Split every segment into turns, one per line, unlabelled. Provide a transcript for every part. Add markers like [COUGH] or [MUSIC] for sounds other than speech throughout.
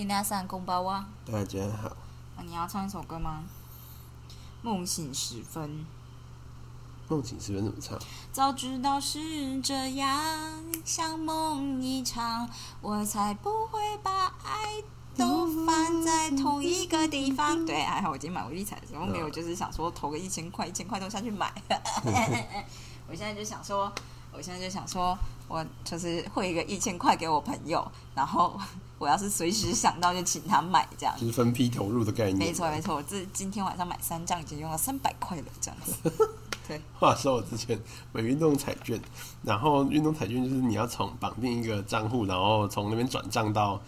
你那散公包啊？
大家好，
啊你要唱一首歌吗？梦醒时分，
梦醒时分怎么唱？
早知道是这样，像梦一场，我才不会把爱都放在同一个地方。对，还好我今天买威力彩的时候没有，就是想说投个一千块，一千块都下去买。[LAUGHS] 我现在就想说，我现在就想说，我就是汇一个一千块给我朋友，然后我要是随时想到就请他买这样。
就是分批投入的概念。
没错没错，我这今天晚上买三张已经用了三百块了，这样子。[LAUGHS] 对，
话说我之前买运动彩券，然后运动彩券就是你要从绑定一个账户，然后从那边转账到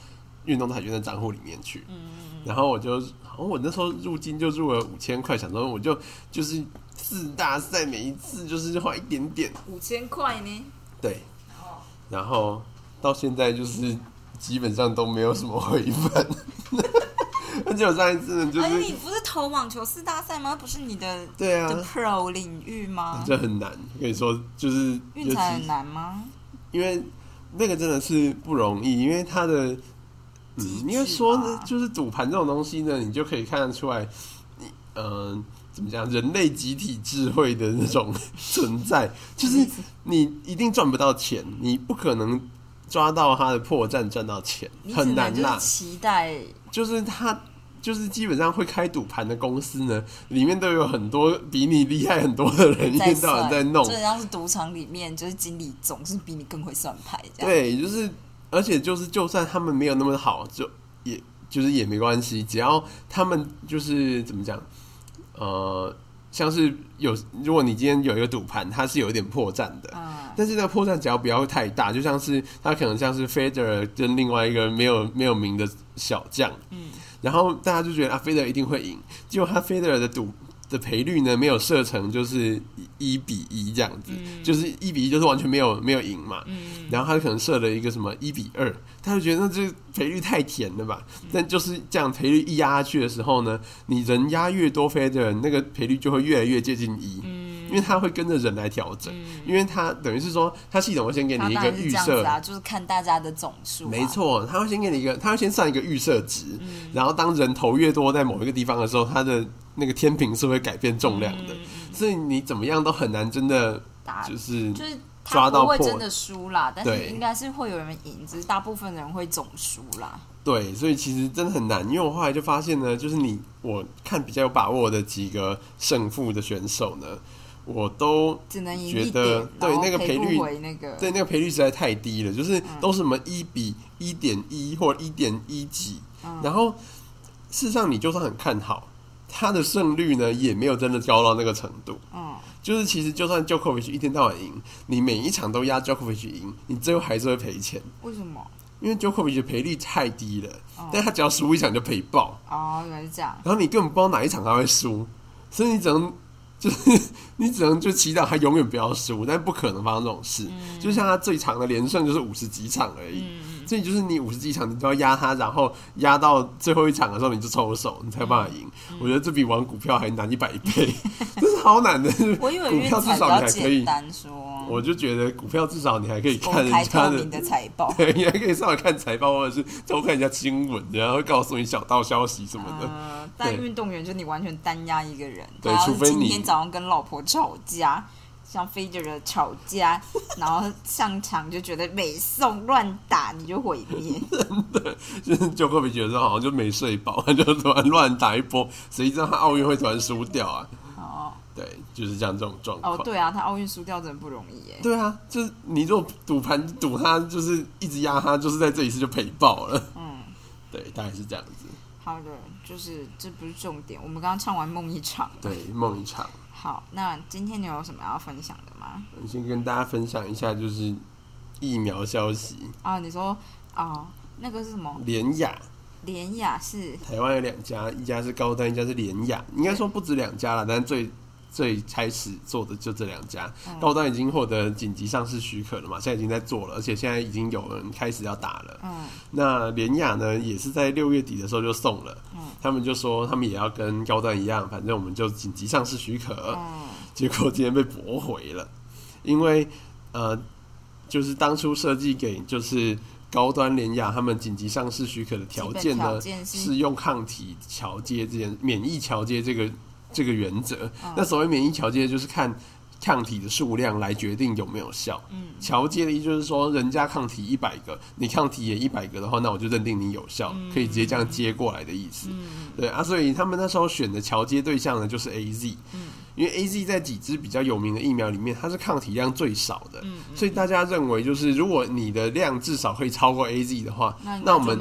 运动彩券的账户里面去。嗯然后我就，哦我那时候入金就入了五千块，想说我就就是四大赛每一次就是花一点点，
五千块呢。
对，
哦，
然后到现在就是基本上都没有什么回本。[LAUGHS] 而且我上一次呢，就是
你不是投网球四大赛吗？不是你的
对啊，
的 Pro 领域吗？
这很难。可以说，就是
运彩很难吗？
因为那个真的是不容易，因为它的，嗯，
机制
应该说呢，就是赌盘这种东西呢，你就可以看得出来，你嗯、怎么讲，人类集体智慧的那种存在，就是你一定赚不到钱，你不可能抓到他的破绽赚到钱，很难啦。
期待
就是他。就是基本上会开赌盘的公司呢，里面都有很多比你厉害很多的人，一
在
天到晚，在弄
就。像是赌场里面，就是经理总是比你更会算牌这样。
对，就是，而且就是，就算他们没有那么好，就也就是也没关系，只要他们就是怎么讲，呃，像是有，如果你今天有一个赌盘，它是有一点破绽的，
嗯，
但是那个破绽只要不要太大，就像是它可能像是 Federer 跟另外一个没有没有名的小将，
嗯，
然后大家就觉得啊，Federer 一定会赢，结果他 Federer 的赌的赔率呢没有设成就是一比一这样子，就是一比一就是完全没有没有赢嘛，
嗯，
然后他可能设了一个什么一比二，他就觉得那这赔率太甜了吧？但就是这样赔率一压下去的时候呢，你人压越多飞的人，那个赔率就会越来越接近一，
嗯
因为它会跟着人来调整，因为它等于是说，它系统会先给你一个预设。
就是看大家的总数、啊。
没，错，他会先给你一个，他会先算一个预设值，
嗯
然后当人头越多在某一个地方的时候，它的那个天平是会改变重量的，所以你怎么样都很难真的
打
就是
就是他
抓到破
不会真的输啦，但是
对
应该是会有人赢，只是大部分人会总输啦。
对，所以其实真的很难，因为我后来就发现呢，就是你我看比较有把握的几个胜负的选手呢，我都
只能
觉得
点，
对那个赔率对那个赔率实在太低了，就是
嗯
都是什么一比一点一或一点一几，
嗯
然后事实上你就算很看好，他的胜率呢也没有真的高到那个程度。
嗯，
就是其实就算 Djokovic 一天到晚赢，你每一场都压 Djokovic 赢，你最后还是会赔钱，
为什么？
因为 Djokovic 的赔率太低了，
哦
但他只要输一场就赔爆。
哦，原来是这样。
然后你根本不知道哪一场他会输，所以你只能就是你只能就祈祷他永远不要输，但不可能发生这种事。就像他最长的连胜就是五十几场而已，所以就是你五十几场你都要压他，然后压到最后一场的时候你就抽手，你才有办法赢。我觉得这比玩股票还难一百倍，[LAUGHS] 真是好难的。
我以为
股票至少你
较
还可以
简，单说，
我就觉得股票至少你还可以看人家
的财报。[LAUGHS]
对，你还可以上来看财报，或者是偷看人家新闻，然后会告诉你小道消息什么的。
呃，但
对
运动员就你完全单压一个人，
对除非你
今天早上跟老婆吵架，像飞着的吵架，[LAUGHS] 然后上场就觉得美送乱打，你就毁灭。
就是就会觉得说好像就没睡饱，就突然乱打一波，谁知道他奥运会突然输掉啊？
哦
对，就是这样这种状况。
哦，对啊，他奥运输掉真的不容易耶。
对啊，就是你如果赌盘赌他，就是一直压他，就是在这一次就赔爆了。
嗯，
对，大概是这样子。
好的，就是这不是重点。我们刚刚唱完梦一场。
对，梦一场。
好，那今天你有什么要分享的吗？
我先跟大家分享一下，就是疫苗消息。
啊，你说哦，那个是什么？
联雅，
联雅是
台湾有两家，一家是高端，一家是联雅。应该说不止两家了，但是最最开始做的就这两家。
嗯
高端已经获得紧急上市许可了嘛，现在已经在做了，而且现在已经有人开始要打了。
嗯
那联雅呢，也是在六月底的时候就送了，
嗯
他们就说他们也要跟高端一样，反正我们就紧急上市许可。
嗯 [LAUGHS]
结果今天被驳回了，因为呃，就是当初设计给就是高端联雅他们紧急上市许可的条件呢，
件是
是用抗体桥接这件免疫桥接这个这个原则。
嗯
那所谓免疫桥接，就是看抗体的数量来决定有没有效。
嗯
桥接的意思就是说，人家抗体一百个，你抗体也一百个的话，那我就认定你有效，可以直接这样接过来的意思。
嗯
对啊，所以他们那时候选的桥接对象呢，就是 A Z。因为 A Z 在几支比较有名的疫苗里面，它是抗体量最少的，
嗯
所以大家认为就是如果你的量至少可以超过 A Z 的话，
那
我们。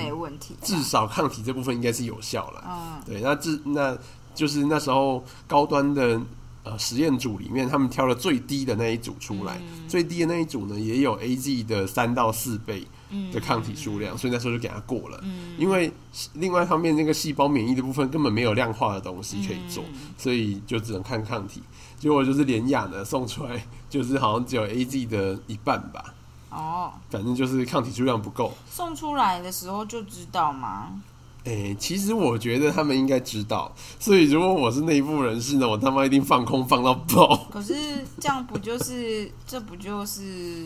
至少抗体这部分应该是有效了。
嗯
对，那至那就是那时候高端的呃实验组里面，他们挑了最低的那一组出来，
嗯
最低的那一组呢也有 A G 的三到四倍
嗯
的抗体数量，所以那时候就给他过了。
嗯
因为另外一方面，那个细胞免疫的部分根本没有量化的东西可以做，
嗯
所以就只能看抗体。结果就是连雅呢送出来，就是好像只有 A G 的一半吧，
哦，
反正就是抗体数量不够。
送出来的时候就知道吗？
诶、其实我觉得他们应该知道，所以如果我是内部人士呢，我他妈一定放空放到爆。
可是这样不就是这不就是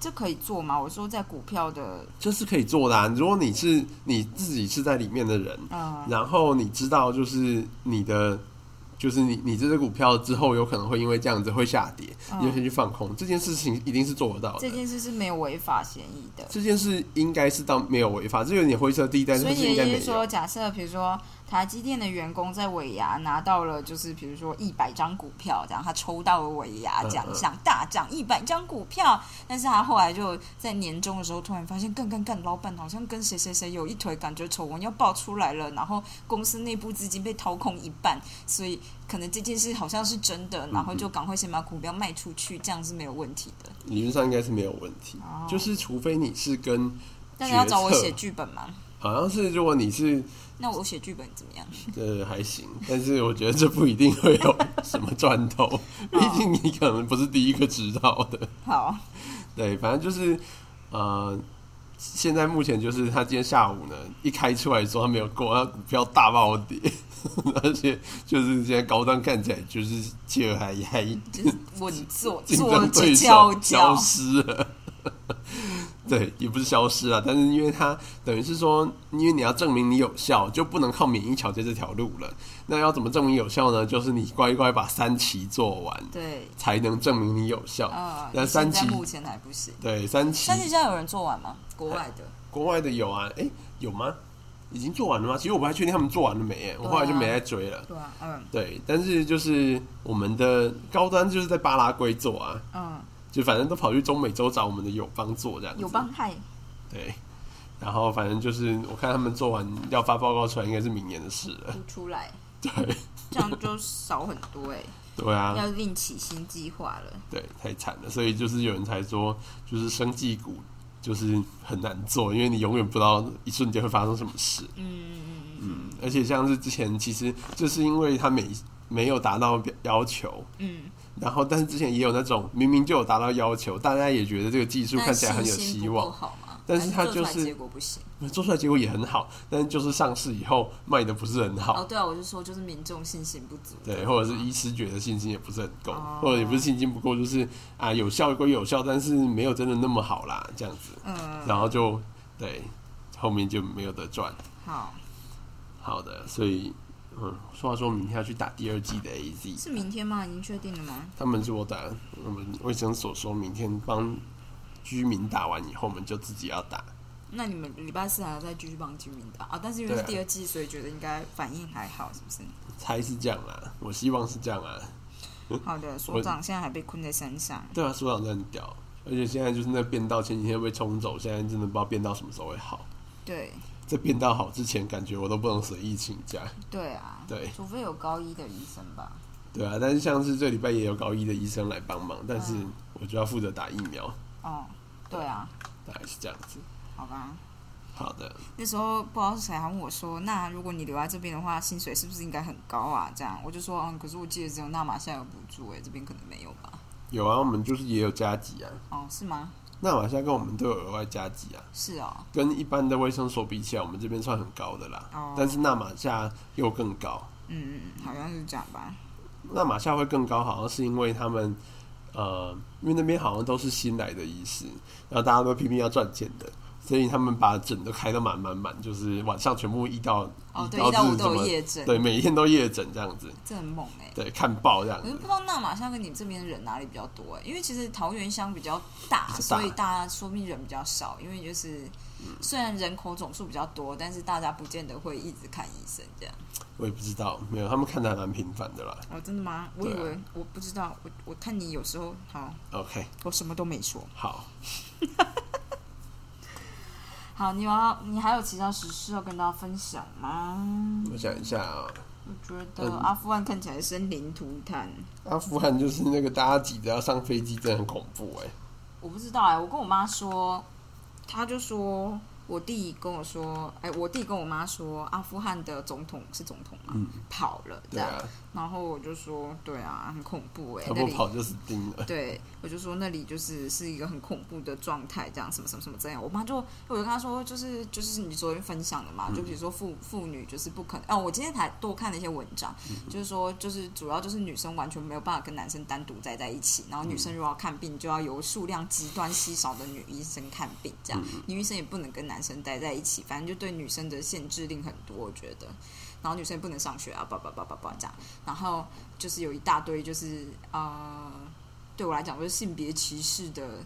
这可以做吗？我说在股票的，
这是可以做的、啊。如果你是你自己是在里面的人，
嗯
然后你知道就是你的。就是你，你这只股票之后有可能会因为这样子会下跌，
嗯
你就先去放空。这件事情一定是做得到的。
这件事是没有违法嫌疑的。
这件事应该是到没有违法，这有点灰色地带，
所以你
是
说，假设比如说台积电的员工在尾牙拿到了，就是比如说一百张股票，这样他抽到了尾牙奖项，大奖一百张股票，但是他后来就在年终的时候突然发现，干干干，老板好像跟谁谁谁有一腿，感觉丑闻要爆出来了，然后公司内部资金被掏空一半，所以可能这件事好像是真的，然后就赶快先把股票卖出去，这样是没有问题的。
理论上应该是没有问题，
哦
就是除非你是跟
但是要找我写剧本吗？
好像是如果你是
那我写剧本怎么样？[LAUGHS]
呃还行，但是我觉得这不一定会有什么赚头，[LAUGHS] 毕竟你可能不是第一个知道的。
好，
对，反正就是呃，现在目前就是他今天下午呢一开出来说他没有过，他股票大暴跌，[LAUGHS] 而且就是现在高端看起来就是气还还
就是稳坐
竞
坐着
争对手消。失了。对，也不是消失啊，但是因为它等于是说，因为你要证明你有效，就不能靠免疫桥接这条路了。那要怎么证明有效呢？就是你乖乖把三期做完，
对，
才能证明你有效。
呃，
那三期
目前还不行。
对，三期
三期现在有人做完吗？国外的？
国外的有啊，诶，有吗？已经做完了吗？其实我不太确定他们做完了没，诶我后来就没再追了。
对啊，嗯
对，但是就是我们的高端就是在巴拉圭做啊，
嗯，
就反正都跑去中美洲找我们的友邦做这样子。
有帮害，
对，然后反正就是我看他们做完要发报告出来，应该是明年的事了。
不出来，
对，
这样就少很多哎，[LAUGHS]
对啊，
要另起新计划了。
对，太惨了。所以就是有人才说，就是生技股就是很难做，因为你永远不知道一瞬间会发生什么事。
嗯嗯嗯
嗯，而且像是之前其实就是因为他没没有达到要求，
嗯
然后但是之前也有那种明明就有达到要求，大家也觉得这个技术
嗯，
看起来很有希望？但是它就是
结果不行。
做出来结果也很好，但是就是上市以后卖的不是很好。
哦，对啊，我就说就是民众信心不足。
对，或者是医师觉得信心也不是很够，
哦
或者也不是信心不够，就是啊有效归有效，但是没有真的那么好啦，这样子，
嗯，
然后就对后面就没有得赚。
好，
好的，所以嗯，说话说明天要去打第二季的 AZ，
是明天吗？已经确定了吗？
他们说打，我们卫生所说明天帮居民打完以后，我们就自己要打。
那你们礼拜四还要再继续帮居民打啊？但是因为是第二季，所以觉得应该反应还好，是不是？
猜是这样啊，我希望是这样啊。
好的，[LAUGHS] 所长现在还被困在山上。
对啊，所长真的很屌，而且现在就是那变道前几天被冲走，现在真的不知道变道什么时候会好。
对
在变道好之前，感觉我都不能随意请假。
对啊，
对
除非有高一的医生吧。
对啊，但是像是这礼拜也有高一的医生来帮忙，但是
嗯
我就要负责打疫苗，
哦，对啊，
大概是这样子。
好吧。
好的，
那时候不知道是谁还问我说：“那如果你留在这边的话，薪水是不是应该很高啊？”这样我就说：“嗯，可是我记得只有纳马夏有补助，哎，这边可能没有吧？
有啊，我们就是也有加急啊，
哦，是吗？
那马夏跟我们都有额外加急啊，
是哦，
跟一般的卫生所比起来，我们这边算很高的啦。
哦。
但是纳马夏又更高，
嗯嗯嗯，好像是这样吧。
纳马夏会更高，好像是因为他们呃，因为那边好像都是新来的医师，然后大家都拼命要赚钱的，所以他们把诊都开得满满满，就是晚上全部一到
哦，对，一到五都夜诊，
对，每一天都夜诊这样子，
这很猛哎、
对，看报这样子
我就不知。道那马夏跟你这边人哪里比较多哎、因为其实桃园乡比较大，
大
所以大家说不定人比较少。因为就是、虽然人口总数比较多，但是大家不见得会一直看医生这样。
我也不知道，没有，他们看的还蛮频繁的啦。
哦，真的吗？我以为、我不知道，我我看你有时候好
，OK，
我什么都没说。
好，[LAUGHS]
好，你要你还有其他实事要跟大家分享吗？
我想一下啊，
我觉得
嗯
阿富汗看起来生灵涂炭。
阿富汗就是那个大家挤着要上飞机，真的很恐怖哎、
我不知道哎、我跟我妈说，她就说我弟跟我说，哎、我弟跟我妈说，阿富汗的总统是总统嘛，
嗯
跑了这样，
啊，
然后我就说，对啊，很恐怖哎、
他
那里。
不跑就死定了。
对，我就说那里就是是一个很恐怖的状态，这样什么什么什么这样。我妈就，我就跟她说，就是就是你昨天分享的嘛，就比如说妇妇女就是不可能。哦，我今天才多看了一些文章，就是说就是主要就是女生完全没有办法跟男生单独待在一起，然后女生如果要看病，就要由数量极端稀少的女医生看病，这样女医生也不能跟男生待在一起，反正就对女生的限制令很多，我觉得。然后女生也不能上学啊，叭叭叭叭叭这样。然后就是有一大堆就是呃，对我来讲就是性别歧视的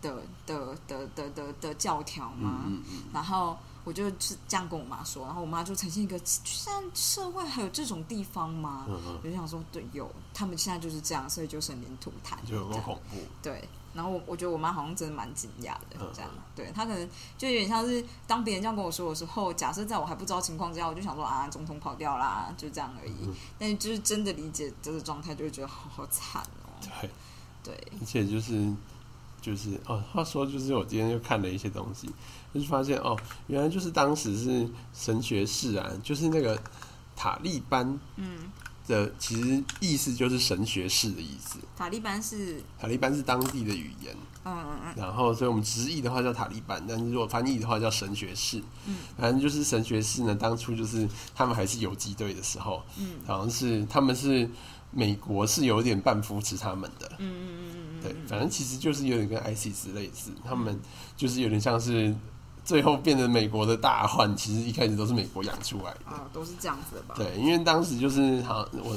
的的的的的的教条嘛。
嗯嗯
然后我就是这样跟我妈说，然后我妈就呈现一个，现在社会还有这种地方吗？我就想说，对，有，他们现在就是这样，所以就生灵涂炭，
嗯，就有
这样
多恐怖。
对。然后我我觉得我妈好像真的蛮惊讶的，
嗯
这样，对她可能就有点像是当别人这样跟我说的时候，假设在我还不知道情况之下，我就想说啊，总统跑掉啦，就这样而已。
嗯
但是就是真的理解这个状态，就会觉得好好惨哦。
对，
对，
而且就是就是哦，话说就是我今天又看了一些东西，就是发现哦，原来就是当时是神学士啊，就是那个塔利班
嗯，
的，其实意思就是神学士的意思。
塔利班是，
塔利班是当地的语言，
嗯嗯嗯，
然后所以我们直译的话叫塔利班，但是如果翻译的话叫神学士。
嗯，
反正就是神学士呢，当初就是他们还是游击队的时候，
嗯，
好像是他们是美国是有点半扶持他们的，
嗯嗯嗯嗯嗯，
对，反正其实就是有点跟 ISIS 类似，他们就是有点像是最后变成美国的大患，其实一开始都是美国养出来的。
啊，都是这样子的吧？
对，因为当时就是好像我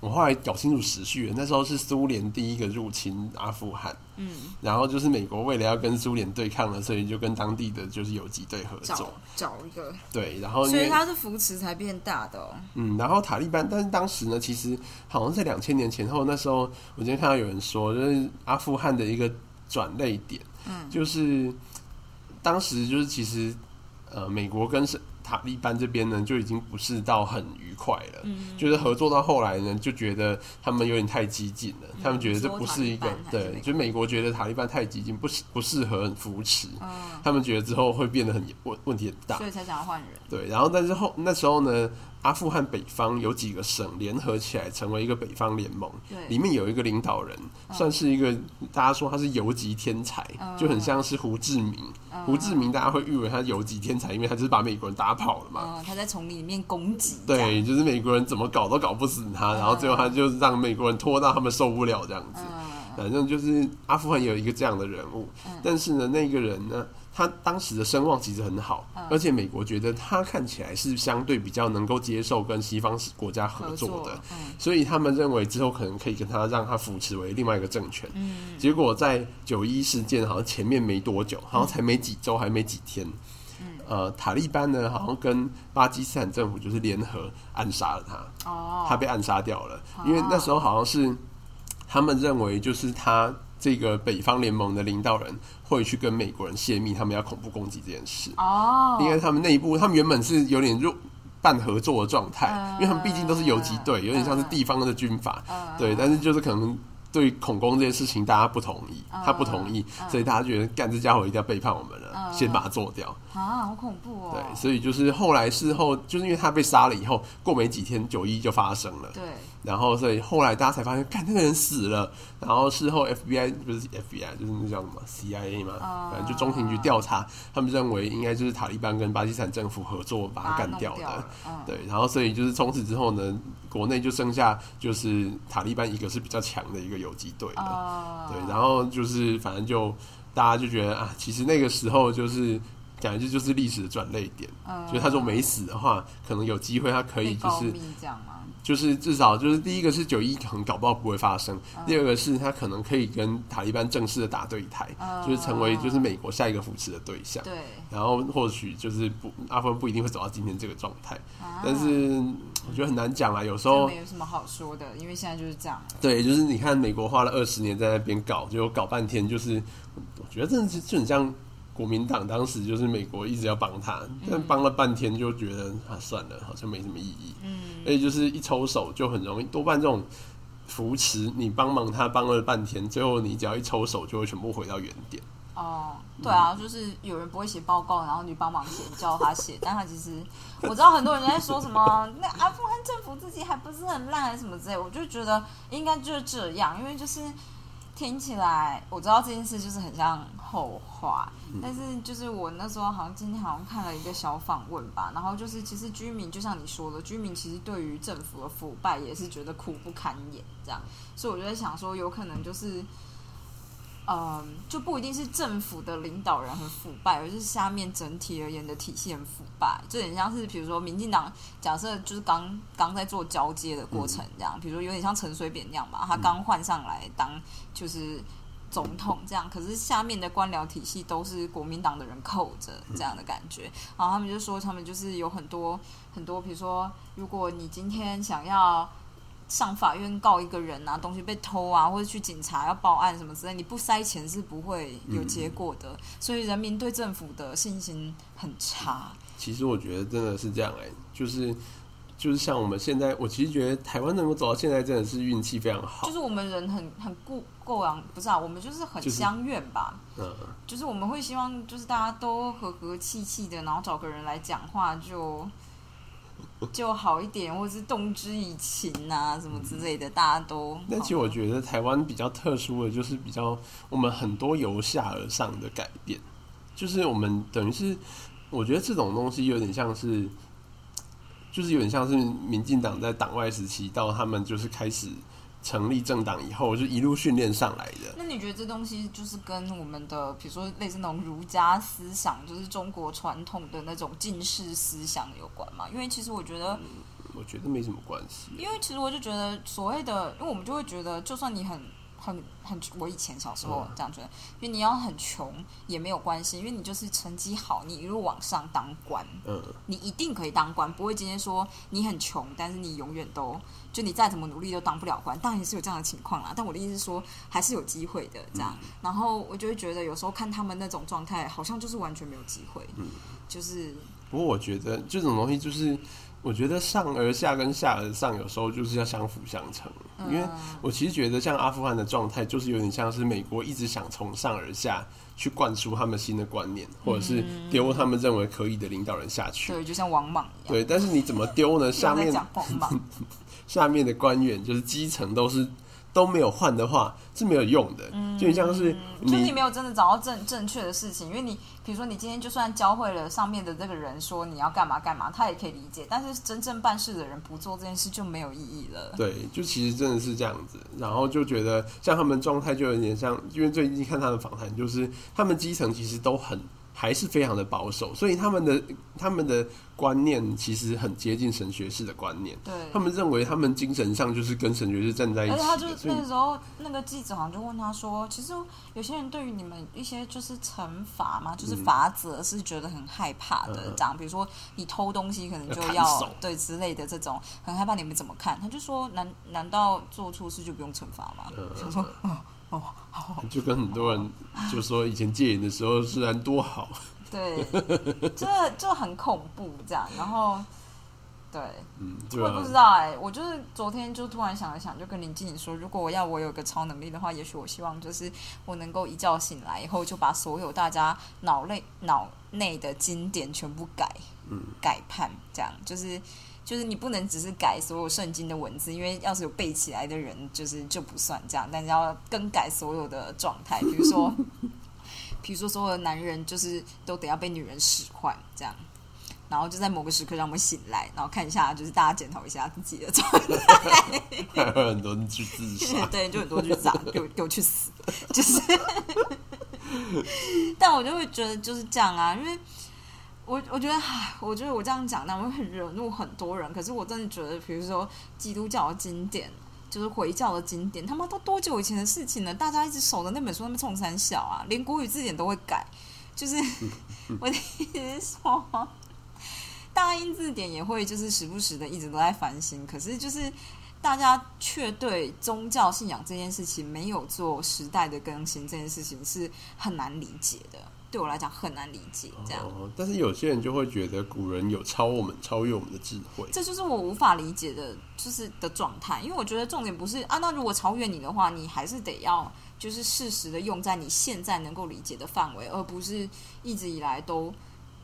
我后来搞清楚时序了，那时候是苏联第一个入侵阿富汗，
嗯，
然后就是美国为了要跟苏联对抗了，所以就跟当地的就是游击队合作。
找一个，
对，然后
所以
为
他是扶持才变大的哦。
嗯，然后塔利班，但是当时呢，其实好像在两千年前后，那时候我今天看到有人说，就是阿富汗的一个转类点，
嗯
就是当时就是其实呃，美国跟是塔利班这边呢，就已经不是到很愉快了。
嗯，
就是合作到后来呢，就觉得他们有点太激进了。他们觉得这不是一个对，
国
就美国觉得塔利班太激进，不适不适合扶持。
嗯，
他们觉得之后会变得很问问题很大
所。以才想要换人。
对，然后但是后那时候呢，阿富汗北方有几个省联合起来成为一个北方联盟，
对，
里面有一个领导人，算是一个大家说他是游击天才，
嗯
就很像是胡志明。
嗯
胡志明大家会誉为他游击天才，因为他就是把美国人打跑了嘛。
嗯，他在丛林里面攻击。
对，就是美国人怎么搞都搞不死他，然后最后他就让美国人拖到他们受不了这样子。
嗯
反正就是阿富汗有一个这样的人物，
嗯
但是呢，那个人呢，他当时的声望其实很好，
嗯
而且美国觉得他看起来是相对比较能够接受跟西方国家合
合
作的，
嗯
所以他们认为之后可能可以跟他让他扶持为另外一个政权。
嗯
结果在九一事件好像前面没多久，好像才没几周，还没几天。
嗯
呃，塔利班呢，好像跟巴基斯坦政府就是联合暗杀了他。
哦，
他被暗杀掉了，因为那时候好像是他们认为就是他这个北方联盟的领导人会去跟美国人泄密，他们要恐怖攻击这件事，
哦，
因为他们内部他们原本是有点弱半合作的状态，
嗯。
因为他们毕竟都是游击队，有点像是地方的军阀，
嗯。
对，但是就是可能。对恐攻这件事情，大家不同意，
嗯
他不同意，
嗯。
所以大家觉得干这家伙一定要背叛我们了，
嗯。
先把他做掉。
啊，好恐怖哦。
对，所以就是后来事后，就是因为他被杀了以后，过没几天九一就发生了，
对，
然后所以后来大家才发现，看那个人死了。然后事后 FBI 不是 FBI，就是那叫什么 CIA 嘛，
啊
反正就中情局调查，他们认为应该就是塔利班跟巴基斯坦政府合作把他干掉的。
嗯，
对，然后所以就是从此之后呢，国内就剩下就是塔利班一个是比较强的一个游游击队的，
哦
对，然后就是反正就大家就觉得啊，其实那个时候就是感觉就是历史的转捩点，
嗯
就是他说没死的话，可能有机会他可以就是？就是至少就是第一个是九一可能搞不好不会发生，
嗯
第二个是他可能可以跟塔利班正式的打对台，
嗯
就是成为就是美国下一个扶持的对象。
对，
然后或许就是不阿富汗不一定会走到今天这个状态，
啊
但是我觉得很难讲啊。有时候
没有什么好说的，因为现在就是这样。
对，就是你看美国花了二十年在那边搞，结果搞半天就是，我觉得真的是就很像国民党当时就是美国一直要帮他，但帮了半天就觉得啊算了，好像没什么意义。
嗯，
而且就是一抽手就很容易，多半这种扶持你帮忙他帮了半天，最后你只要一抽手就会全部回到原点。
哦，对啊，就是有人不会写报告，然后你帮忙写，你叫他写，但他其实我知道很多人在说什么，[LAUGHS] 那阿富汗政府自己还不是很烂，还是什么之类，我就觉得应该就是这样，因为就是听起来我知道这件事就是很像后话，但是就是我那时候好像今天好像看了一个小访问吧，然后就是其实居民就像你说的，居民其实对于政府的腐败也是觉得苦不堪言，这样，所以我就在想说，有可能就是。嗯，就不一定是政府的领导人很腐败，而是下面整体而言的体系很腐败。就很像是，比如说民进党，假设就是刚刚在做交接的过程这样，比如说有点像陈水扁那样吧，他刚换上来当就是总统这样，可是下面的官僚体系都是国民党的人扣着这样的感觉。然后他们就说，他们就是有很多很多，比如说，如果你今天想要。上法院告一个人啊，东西被偷啊，或者去警察要报案什么之类，你不塞钱是不会有结果的。所以人民对政府的信心很差。
其实我觉得真的是这样哎、就是就是像我们现在，我其实觉得台湾能够走到现在真的是运气非常好
就。是我们人很很固够啊，不是啊，我们就是很
就是
相怨吧。
嗯，
就是我们会希望，就是大家都和和气气的，然后找个人来讲话就 [LAUGHS] 就好一点，或者是动之以情啊什么之类的，大家都。
但其实我觉得台湾比较特殊的就是比较我们很多由下而上的改变，就是我们等于是我觉得这种东西有点像是，就是有点像是民进党在党外时期到他们就是开始成立政党以后，就一路训练上来的。
那你觉得这东西就是跟我们的，比如说类似那种儒家思想，就是中国传统的那种进士思想有关吗？因为其实我觉得，
我觉得没什么关系。
因为其实我就觉得所谓的，因为我们就会觉得，就算你很很很，我以前小时候
嗯
这样觉得，因为你要很穷也没有关系，因为你就是成绩好，你一路往上当官，
嗯，
你一定可以当官，不会今天说你很穷，但是你永远都就你再怎么努力都当不了官。当然也是有这样的情况啦，但我的意思是说还是有机会的这样。然后我就会觉得有时候看他们那种状态，好像就是完全没有机会，嗯就是
不过我觉得这种东西就是，我觉得上而下跟下而上有时候就是要相辅相成，因为我其实觉得像阿富汗的状态，就是有点像是美国一直想从上而下去灌输他们新的观念，或者是丢他们认为可以的领导人下去。
对，就像王莽一样。
对，但是你怎么丢呢？下面 [LAUGHS] 下面的官员就是基层都是都没有换的话是没有用的，就很像是
就是你
你
没有真的找到正正确的事情，因为你比如说你今天就算教会了上面的这个人说你要干嘛干嘛，他也可以理解，但是真正办事的人不做这件事就没有意义了。
对，就其实真的是这样子，然后就觉得像他们状态就有点像，因为最近看他的访谈，就是他们基层其实都很还是非常的保守，所以他们的他们的观念其实很接近神学式的观念，
对，
他们认为他们精神上就是跟神学是站在一起，
而且他就是那个时候，那个记者好像就问他说：“其实有些人对于你们一些就是惩罚嘛，就是罚则是觉得很害怕的。
嗯
这样，比如说你偷东西，可能就
要
对之类的这种，很害怕你们怎么看？”他就说：“难难道做错事就不用惩罚吗？”
嗯
他说：“哦 [LAUGHS] 哦，好，
就跟很多人就说以前戒瘾的时候虽然多好，
对，这就很恐怖这样。然后，对，
嗯，对
我也不知
啊，
道哎、我就是昨天就突然想了想，就跟林经理说，如果我要我有个超能力的话，也许我希望就是我能够一觉醒来以后，就把所有大家脑内脑内的经典全部改，
嗯，
改判，这样就是。就是你不能只是改所有圣经的文字，因为要是有背起来的人，就是就不算这样。但是要更改所有的状态，比如说，[LAUGHS] 比如说所有的男人就是都得要被女人使唤，这样。然后就在某个时刻让我们醒来，然后看一下，就是大家检讨一下自己的状态。[LAUGHS]
还有 [LAUGHS] 很多人去自杀，
对，就很多去砸，给我给我去死，就是。但我就会觉得就是这样啊，因为我我觉得，唉，我觉得我这样讲，那会很惹怒很多人。可是我真的觉得，比如说基督教的经典，就是回教的经典，他妈都多久以前的事情了？大家一直守的那本书，那么冲三小啊，连国语字典都会改。就是 [LAUGHS] 我的意思是说，大英字典也会就是时不时的一直都在翻新，可是就是大家却对宗教信仰这件事情没有做时代的更新，这件事情是很难理解的。对我来讲很难理解，这样。
哦，但是有些人就会觉得古人有超我们、超越我们的智慧，
这就是我无法理解的，就是的状态。因为我觉得重点不是啊，那如果超越你的话，你还是得要就是适时的用在你现在能够理解的范围，而不是一直以来都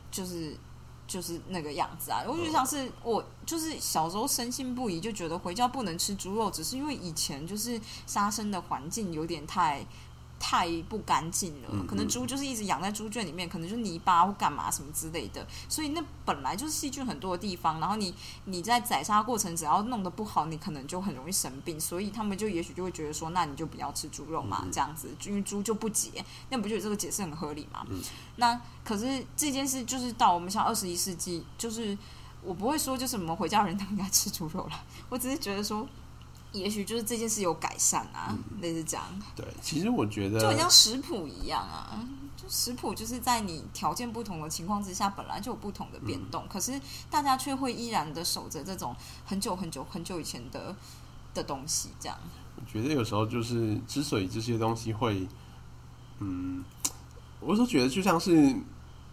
就是就是那个样子啊。我就像是我就是小时候深信不疑，就觉得回家不能吃猪肉，只是因为以前就是杀生的环境有点太。太不干净了，可能猪就是一直养在猪圈里面，可能就泥巴或干嘛什么之类的，所以那本来就是细菌很多的地方。然后你你在宰杀过程只要弄得不好，你可能就很容易生病。所以他们就也许就会觉得说，那你就不要吃猪肉嘛，这样子，因为猪就不洁。那不觉得这个解释很合理吗？那可是这件事就是到我们像二十一世纪，就是我不会说就是我们回家人都应该吃猪肉了，我只是觉得说。也许就是这件事有改善啊，类似这样。
对，其实我觉得
就很像食谱一样啊，就食谱就是在你条件不同的情况之下，本来就有不同的变动，可是大家却会依然的守着这种很久很久很久以前的的东西，这样。
我觉得有时候就是之所以这些东西会，嗯，我是觉得就像是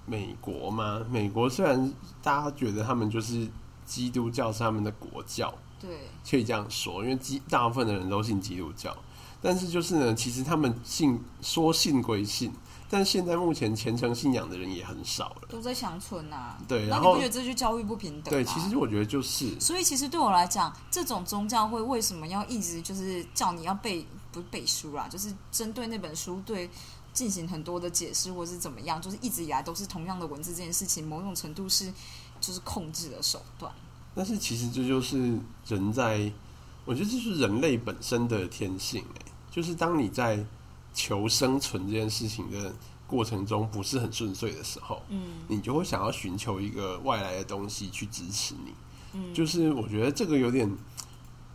美国嘛，美国虽然大家觉得他们就是基督教是他们的国教。
对，
可以这样说，因为基大部分的人都信基督教，但是就是呢，其实他们信说信归信，但现在目前虔诚信仰的人也很少了，
都在乡村呐。
对，然后
你不觉得这就教育不平等？
对，其实我觉得就是，
所以其实对我来讲，这种宗教会为什么要一直就是叫你要背不背书啦？就是针对那本书对进行很多的解释，或是怎么样？就是一直以来都是同样的文字，这件事情某种程度是就是控制的手段。
但是其实这就是人在，我觉得这是人类本身的天性哎，就是当你在求生存这件事情的过程中不是很顺遂的时候，嗯，你就会想要寻求一个外来的东西去支持你，嗯，就是我觉得这个有点，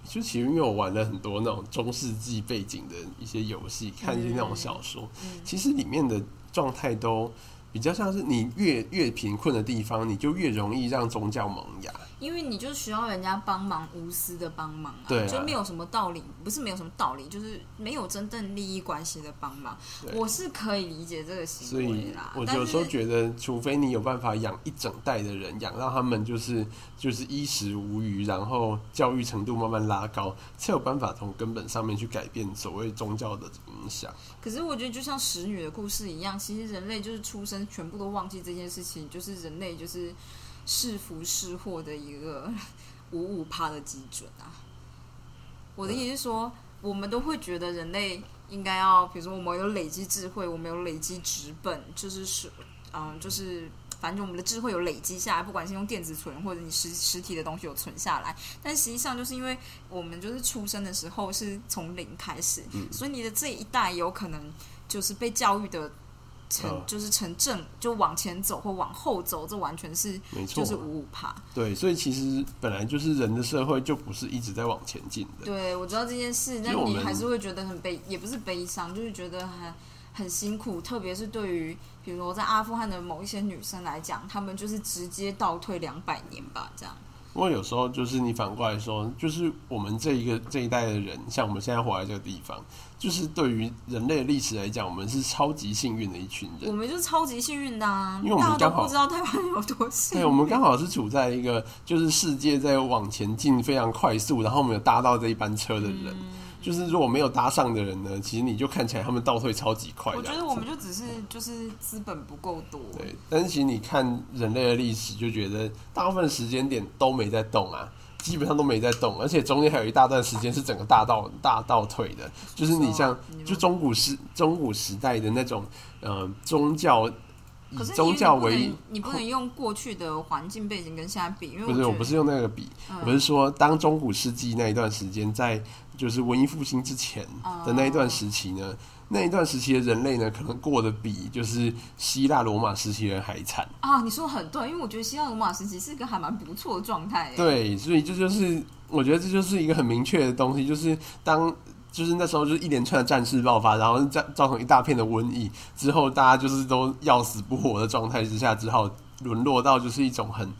就其实因为我玩了很多那种中世纪背景的一些游戏，看一些那种小说，其实里面的状态都。比较像是你越越贫困的地方，你就越容易让宗教萌芽，
因为你就需要人家帮忙，无私的帮忙啊，
对，
就没有什么道理，不是没有什么道理，就是没有真正利益关系的帮忙。我是可以理解这个行为啦。
我有时候觉得，除非你有办法养一整代的人，养让他们就是就是衣食无余，然后教育程度慢慢拉高，才有办法从根本上面去改变所谓宗教的影响。
可是我觉得，就像使女的故事一样，其实人类就是出生。全部都忘记这件事情，就是人类就是是福是祸的一个五五趴的基准啊。我的意思是说，我们都会觉得人类应该要，比如说我们有累积智慧，我们有累积纸本，就是是嗯，就是反正我们的智慧有累积下来，不管是用电子存或者你实实体的东西有存下来。但实际上，就是因为我们就是出生的时候是从零开始，所以你的这一代有可能就是被教育的。成就是成正，就往前走或往后走，这完全是
没错，
就是五五趴。
对，所以其实本来就是人的社会就不是一直在往前进的。
对，我知道这件事，但你还是会觉得很悲，也不是悲伤，就是觉得很很辛苦。特别是对于比如说在阿富汗的某一些女生来讲，她们就是直接倒退两百年吧，这样。
不过有时候就是你反过来说，就是我们这一个这一代的人，像我们现在活在这个地方，就是对于人类的历史来讲，我们是超级幸运的一群人。
我们就是超级幸运的，啊，
因为我们刚好
不知道台湾有多幸。
对，我们刚好是处在一个就是世界在往前进非常快速，然后我们有搭到这一班车的人。就是如果没有搭上的人呢，其实你就看起来他们倒退超级快。
我觉得我们就只是就是资本不够多。
对，但是其实你看人类的历史，就觉得大部分时间点都没在动啊，基本上都没在动，而且中间还有一大段时间是整个大倒大倒退的。就是你像就中古时中古时代的那种呃宗教以宗教为
你不能用过去的环境背景跟现在比，因为
不是，我不是用那个比，
嗯
我是说，当中古世纪那一段时间，在就是文艺复兴之前的那一段时期呢，那一段时期的人类呢，可能过得比就是希腊罗马时期的人还惨。
啊，你说的很对，因为我觉得希腊罗马时期是一个还蛮不错的状态。
对，所以这就是我觉得这就是一个很明确的东西，就是当。就是那时候，就是一连串的战事爆发，然后造造成一大片的瘟疫之后，大家就是都要死不活的状态之下，只好沦落到就是一种很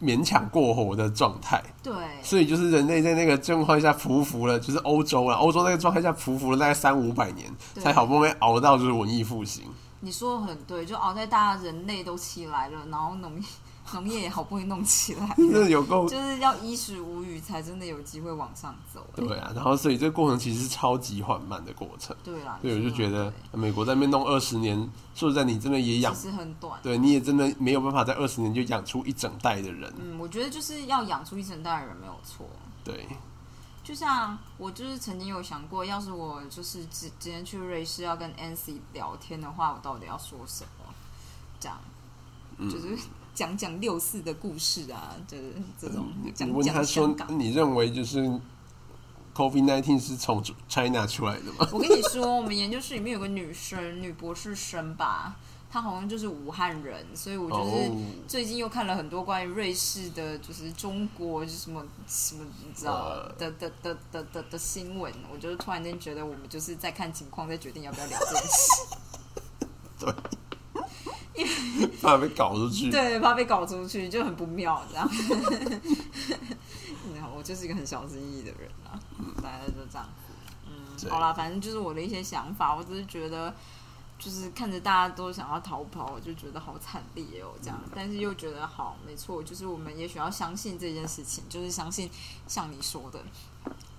勉强过活的状态。
对，
所以就是人类在那个状况下匍匐了，就是欧洲啊，欧洲那个状态下匍匐了大概三五百年，才好不容易熬到就是文艺复兴。
你说的很对，就熬在大家人类都起来了，然后农农业也好不容易弄起来 [LAUGHS]
真的，有够
就是要衣食无余才真的有机会往上走。
对啊，然后所以这个过程其实是超级缓慢的过程。
对啦，
对，我就觉得美国在那边弄二十年，说实在，你真的也养
对其，实很短。
对，你也真的没有办法在二十年就养出一整代的人。
嗯，我觉得就是要养出一整代的人没有错。
对，
就像我就是曾经有想过，要是我就是今今天去瑞士要跟 Nancy 聊天的话，我到底要说什么？这样，
嗯
就是讲讲六四的故事啊，就是这种
你问他说。你认为就是 COVID nineteen 是从 China 出来的吗？[LAUGHS]
我跟你说，我们研究室里面有个女生，女博士生吧，她好像就是武汉人，所以我就是
哦，
最近又看了很多关于瑞士的，就是中国就什么什么，你知道
呃
的的的的的的新闻，我就突然间觉得我们就是在看情况，再决定要不要聊这件事。[LAUGHS]
对，[LAUGHS] 怕被搞出去。
对，怕被搞出去就很不妙，这样。[LAUGHS] 嗯，我就是一个很小心翼翼的人啊，大概就这样嗯，好啦，反正就是我的一些想法，我只是觉得。就是看着大家都想要逃跑，我就觉得好惨烈哦，这样，但是又觉得好，没错，就是我们也许要相信这件事情，就是相信像你说的，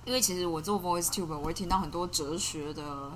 因为其实我做 Voice Tube，我会听到很多哲学的、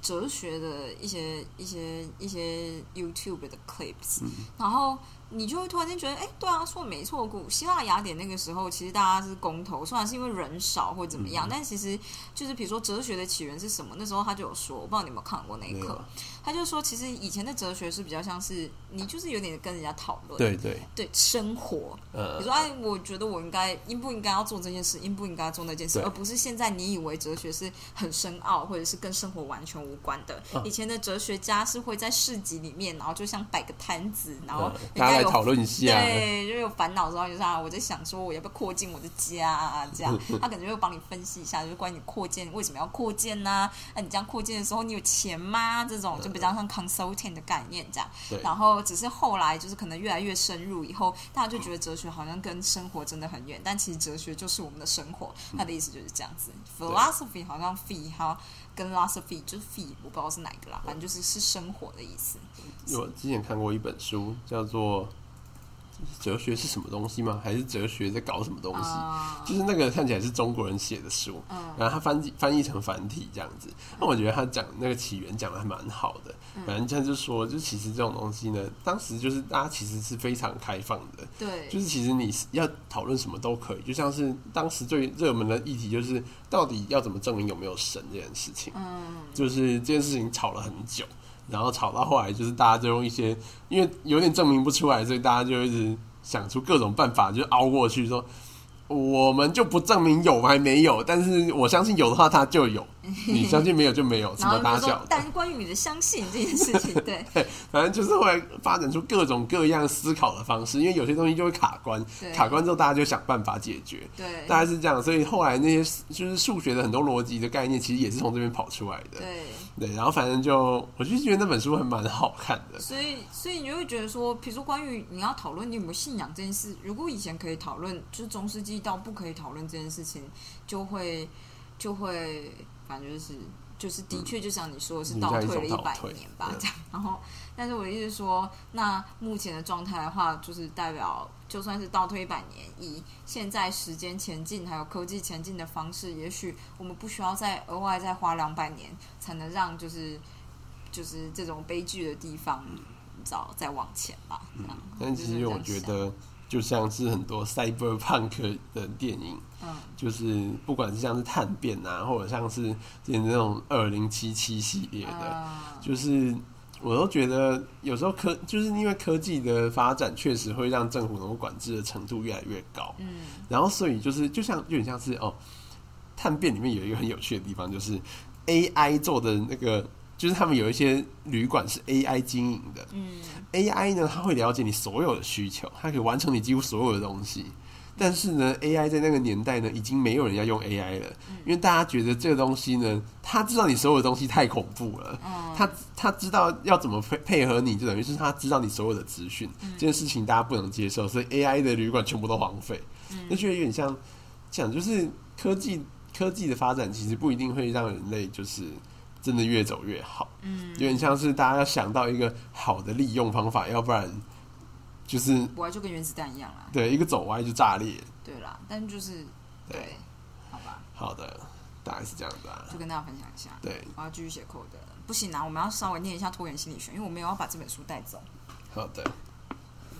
哲学的一些、一些、一些 YouTube 的 clips，、然后你就会突然间觉得，哎，对啊，说的没错，古希腊雅典那个时候，其实大家是公投，虽然是因为人少或怎么样，但其实就是比如说哲学的起源是什么，那时候他就有说，我不知道你有没有看过那一课
没有，
他就说，其实以前的哲学是比较像是你就是有点跟人家讨论，
对对，
对生活，
呃
你，说，哎，我觉得我应该应不应该要做这件事，应不应该做那件事，而不是现在你以为哲学是很深奥，或者是跟生活完全无关的。
嗯
以前的哲学家是会在市集里面，然后就像摆个摊子，然后
大家来讨论一下。
对，就有烦恼的时候，就是啊，我在想说我要不要扩建我的家啊，这样，他可能就会帮你分析一下，就是关于你扩建为什么要扩建呢、那、你这样扩建的时候，你有钱吗？这种就比较像 consulting 的概念这样。然后只是后来就是可能越来越深入以后，大家就觉得哲学好像跟生活真的很远，但其实哲学就是我们的生活。他的意思就是这样子，philosophy 好像 fee 哈跟 philosophy 就是 fee，我不知道是哪一个啦，反正就是是生活的意思。
我之前看过一本书，叫做《哲学是什么东西吗？还是哲学在搞什么东西？
啊
就是那个看起来是中国人写的书，
嗯
然后他翻译翻译成繁体这样子。那我觉得他讲那个起源讲的还蛮好的。
嗯
反正他就说，就其实这种东西呢，当时就是大家其实是非常开放的，
对，
就是其实你要讨论什么都可以，就像是当时最热门的议题就是到底要怎么证明有没有神这件事情。
嗯，
就是这件事情吵了很久，然后吵到后来，就是大家就用一些，因为有点证明不出来，所以大家就一直想出各种办法，就熬过去说。我们就不证明有还没有，但是我相信有的话它就有，[LAUGHS] 你相信没有就没有，什
然后就说
么大小，
但关于你的相信这件事情，对。[LAUGHS]
反正就是后来发展出各种各样思考的方式，因为有些东西就会卡关，卡关之后大家就想办法解决，
对。
大概是这样，所以后来那些就是数学的很多逻辑的概念，其实也是从这边跑出来的，
对，
对，然后反正就我就觉得那本书还蛮好看的，
所以所以你就会觉得说，比如说关于你要讨论你有没有信仰这件事，如果以前可以讨论，就是中世纪到不可以讨论这件事情，就会就会反正就是。就是的确，就像你说的是
嗯
倒退了一百年吧，这样。然后，但是我的意思是说，那目前的状态的话，就是代表，就算是倒退一百年，以现在时间前进还有科技前进的方式，也许我们不需要再额外再花两百年，才能让就是就是这种悲剧的地方，早再往前吧。这样
但其实我觉，得，就像是很多 cyberpunk 的电影，
嗯
就是不管是像是探变啊，或者像是之前那种二零七七系列的，
嗯
就是我都觉得有时候科就是因为科技的发展，确实会让政府能够管制的程度越来越高。
嗯，
然后所以就是就像有点像是哦，探变里面有一个很有趣的地方，就是 AI 做的那个，就是他们有一些旅馆是 AI 经营的。
嗯
AI 呢，它会了解你所有的需求，它可以完成你几乎所有的东西。但是呢，AI 在那个年代呢，已经没有人要用 AI 了，因为大家觉得这个东西呢，他知道你所有的东西太恐怖了，
嗯
他他知道要怎么配配合你，就等于是他知道你所有的资讯，这件事情大家不能接受，所以 AI 的旅馆全部都荒废，那觉得有点像讲，就是科技科技的发展其实不一定会让人类就是真的越走越好，
嗯，
有点像是大家要想到一个好的利用方法，要不然就是
歪就跟原子弹一样啦。
对一个走歪就炸裂。
对啦，但就是
对
对，好吧，
好的，大概是这样子啊。
就跟大家分享一下。
对，
我要继续写扣的，不行啊，我们要稍微念一下拖延心理学，因为我没有要把这本书带走。
好的，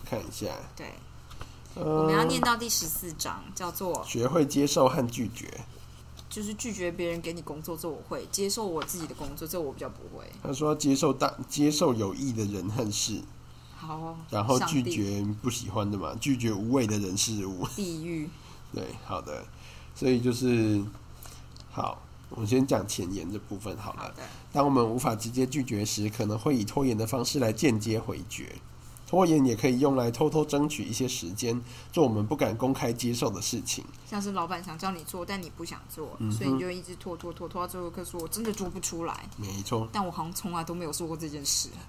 看一下，
对，
呃
我们要念到第十四章，叫做
学会接受和拒绝。
就是拒绝别人给你工作，这我会；接受我自己的工作，这我比较不会。
他说接受大接受有益的人和事，
好哦，
然后拒绝不喜欢的嘛，拒绝无谓的人事物。
地狱。
对，好的，所以就是好，我先讲前言这部分好了。
好，
当我们无法直接拒绝时，可能会以拖延的方式来间接回绝。拖延也可以用来偷偷争取一些时间，做我们不敢公开接受的事情。
像是老板想叫你做，但你不想做，
嗯
所以你就一直拖拖拖拖到最后一刻，说我真的做不出来。
没错，
但我好像从来都没有做过这件事，[LAUGHS]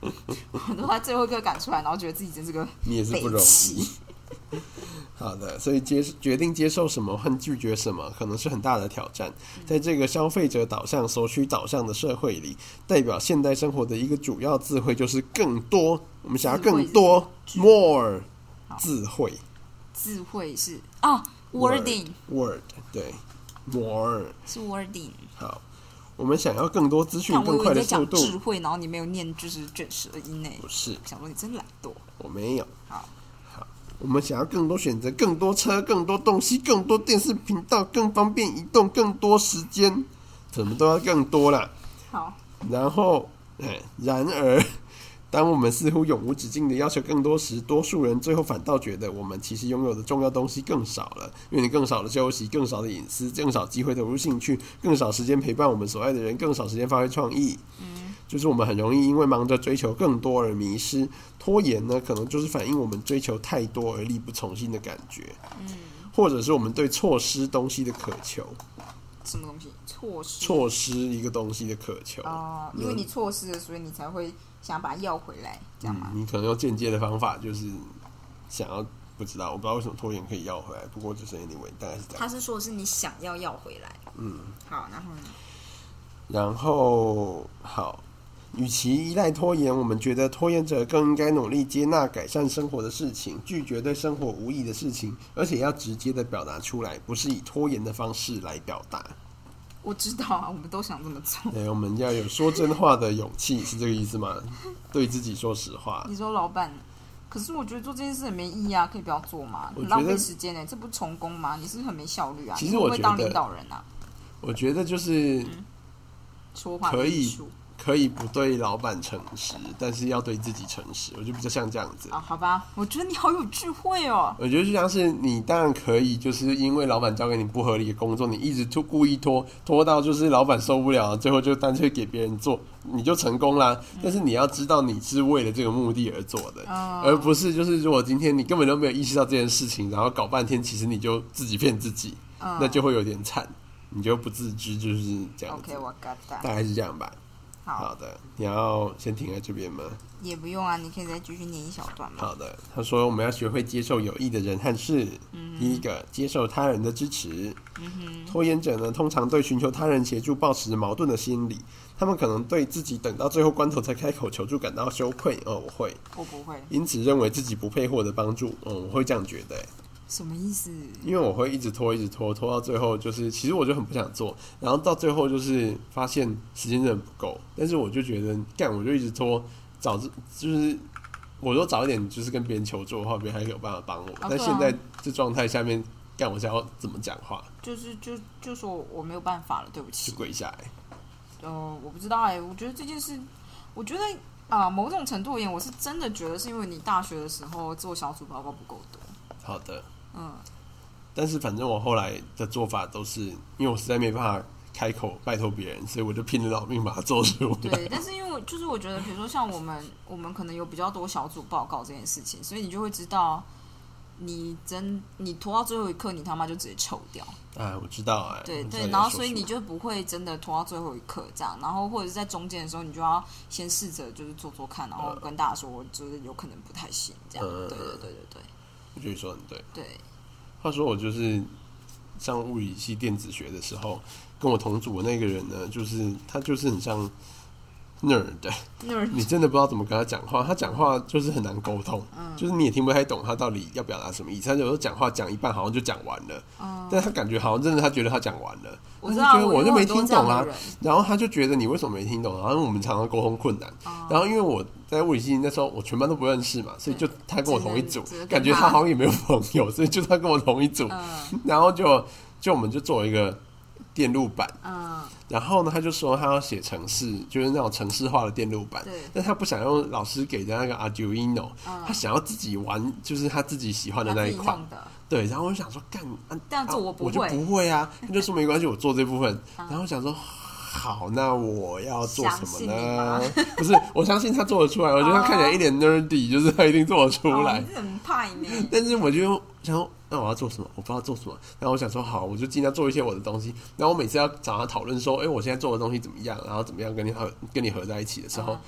我都在最后一刻赶出来，然后觉得自己真是个
你也是不容易。[LAUGHS] 好的，所以接决定接受什么和拒绝什么，可能是很大的挑战。在这个消费者导向、索取导向的社会里，代表现代生活的一个主要智慧就是更多。我们想要更多
智
，more 智慧
智慧是啊，wording
word 对 more
是 wording。
好。我们想要更多资讯、更快的速
以为你在讲智，慧，然后你没有念就是卷舌音呢。
不是
想说你真懒惰。
我没有。
好，
我们想要更多选择、更多车、更多东西、更多电视频道、更方便移动、更多时间，什么都要更多啦。
好，
然后，哎，然而，当我们似乎永无止境的要求更多时，多数人最后反倒觉得我们其实拥有的重要东西更少了，因为你更少的休息、更少的隐私、更少机会投入兴趣、更少时间陪伴我们所爱的人、更少时间发挥创意。
嗯，
就是我们很容易因为忙着追求更多而迷失。拖延呢，可能就是反映我们追求太多而力不从心的感觉，
嗯，
或者是我们对错失东西的渴求，
什么东西？错失。
错失一个东西的渴求。
哦，因为你错失了，所以你才会想把它要回来，这样吗？
嗯，你可能用间接的方法，就是想要不知道，我不知道为什么拖延可以要回来，不过就是 anyway，大概是这样。
他是说的是你想要要回来。
嗯，
好，然后呢？
然后好，与其依赖拖延，我们觉得拖延者更应该努力接纳改善生活的事情，拒绝对生活无益的事情，而且要直接的表达出来，不是以拖延的方式来表达。
我知道啊，我们都想这么做。
对，我们要有说真话的勇气，是这个意思吗？对自己说实话。
你说老板，可是我觉得做这件事很没意义啊，可以不要做吗？浪费时间呢、这不是成功吗？你是不是很没效率啊？
其实
我会当领导人啊？
我觉得就是
说话
可以可以不对老板诚实，但是要对自己诚实，我就比较像这样子。
啊，好吧，我觉得你好有智慧哦。
我觉得就像是你当然可以，就是因为老板交给你不合理的工作，你一直拖故意拖拖到就是老板受不了，最后就干脆给别人做，你就成功啦。但是你要知道你是为了这个目的而做的，
哦
而不是就是如果今天你根本都没有意识到这件事情，然后搞半天，其实你就自己骗自己，
嗯
那就会有点惨，你就不自知，就是这样
OK，我 that。
大概是这样吧。
好，
好的，你要先停在这边吗？
也不用啊，你可以再继续念一小段嘛。
好的，他说我们要学会接受有益的人和事。嗯第一个，接受他人的支持。拖延者呢，通常对寻求他人协助抱持矛盾的心理，他们可能对自己等到最后关头才开口求助感到羞愧。哦，我会，
我不会，
因此认为自己不配获得帮助。哦，我会这样觉得，
什么意思？
因为我会一直拖，一直拖，拖到最后就是，其实我就很不想做，然后到最后就是发现时间真的不够，但是我就觉得干，我就一直拖，早知就是我说早一点就是跟别人求助的话，别人还有办法帮我，但现在这状态下面，干我想要怎么讲话，
就是就就说我没有办法了，对不起
就
起。
跪下来。
呃，我不知道哎、我觉得这件事，我我觉得啊、某种程度而言，我是真的觉得是因为你大学的时候做小组报告不够多。
好的。
嗯，
但是反正我后来的做法都是，因为我实在没办法开口拜托别人，所以我就拼了老命把它做出来。
对。但是因为就是我觉得，比如说像我们，我们可能有比较多小组报告这件事情，所以你就会知道，你真你拖到最后一刻，你他妈就直接抽掉。
哎，我知道哎。
对对，然后所以你就不会真的拖到最后一刻这样，然后或者是在中间的时候，你就要先试着就是做做看，然后跟大家说，我就是有可能不太行这样。
嗯
对对对对对
我觉得你说很对。
对，
话说我就是上物理系电子学的时候，跟我同组的那个人呢，就是他就是很像 nerd，你真的不知道怎么跟他讲话，他讲话就是很难沟通，
嗯
就是你也听不太懂他到底要表达什么意思。他有时候讲话讲一半好像就讲完了，
嗯
但他感觉好像真的他觉得他讲完了，
我
就觉得我就没听懂啊然后他就觉得你为什么没听懂？然后我们常常沟通困难。
哦
然后因为我在物理系那时候我全班都不认识嘛，所以就他跟我同一组感觉
他
他好像也没有朋友，所以就他跟我同一组。
嗯
然后就就我们就做一个电路板，
嗯，
然后呢他就说他要写城市，就是那种城市化的电路板
对，
但他不想用老师给的那个 Arduino，、
嗯
他想要自己玩，就是他自己喜欢的那一款。对，然后我就想说，干，啊、
这样做
啊我就
我不会
不会啊。他就说没关系，[LAUGHS] 我做这部分。然后我想说，好，那我要做什么呢？不是，我相信他做得出来。我觉得他看起来一脸 nerdy，就是他一定做得出来。
很派呢。
但是我就想说，那我要做什么？我不知道做什么。然后我想说，好，我就尽量做一些我的东西。然后我每次要找他讨论说，哎、我现在做的东西怎么样？然后怎么样跟你合跟你合在一起的时候，
嗯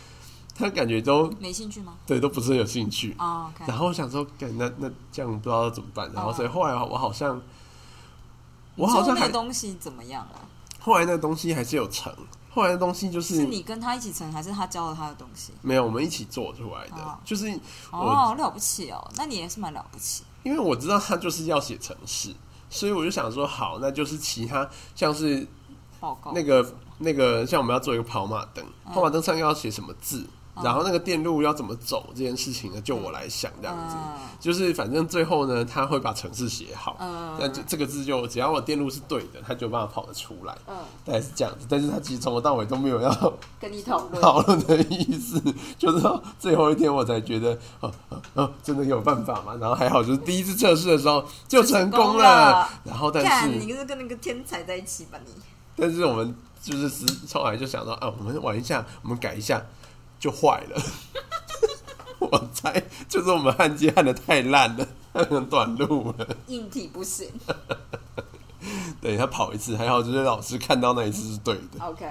他感觉都
没兴趣吗？
对都不是很有兴趣。
哦
然后我想说，干那那这样不知道怎么办。然后所以后来我好像，我好像
那个东西怎么样啊？
后来那个东西还是有成。后来的东西就是
是你跟他一起成，还是他教了他的东西？
没有我们一起做出来的，
哦
就是
哦，了不起哦，那你也是蛮了不起。
因为我知道他就是要写城市，所以我就想说，好，那就是其他像是
报告。
那个那个，像我们要做一个跑马灯，
嗯。
跑马灯上要写什么字，然后那个电路要怎么走这件事情呢，就我来想这样子。
嗯
就是反正最后呢，他会把程式写好，
嗯
但这这个字就只要我电路是对的，他就有办法跑得出来，
嗯，
大概是这样子。但是他其实从头到尾都没有要
跟你讨论。[LAUGHS]
讨论的意思，就是到最后一天我才觉得，哦哦哦，真的有办法吗？然后还好，就是第一次测试的时候就成功了
了。
然后但，是
你是跟那个天才在一起吧？你
但是我们就是是后来就想到，啊，我们玩一下，我们改一下，就坏了。[LAUGHS] 我猜就是我们焊接焊的太烂了，[LAUGHS] 很短路了。
硬体不行。[LAUGHS]
对他跑一次还好，就是老师看到那一次是对的
，OK，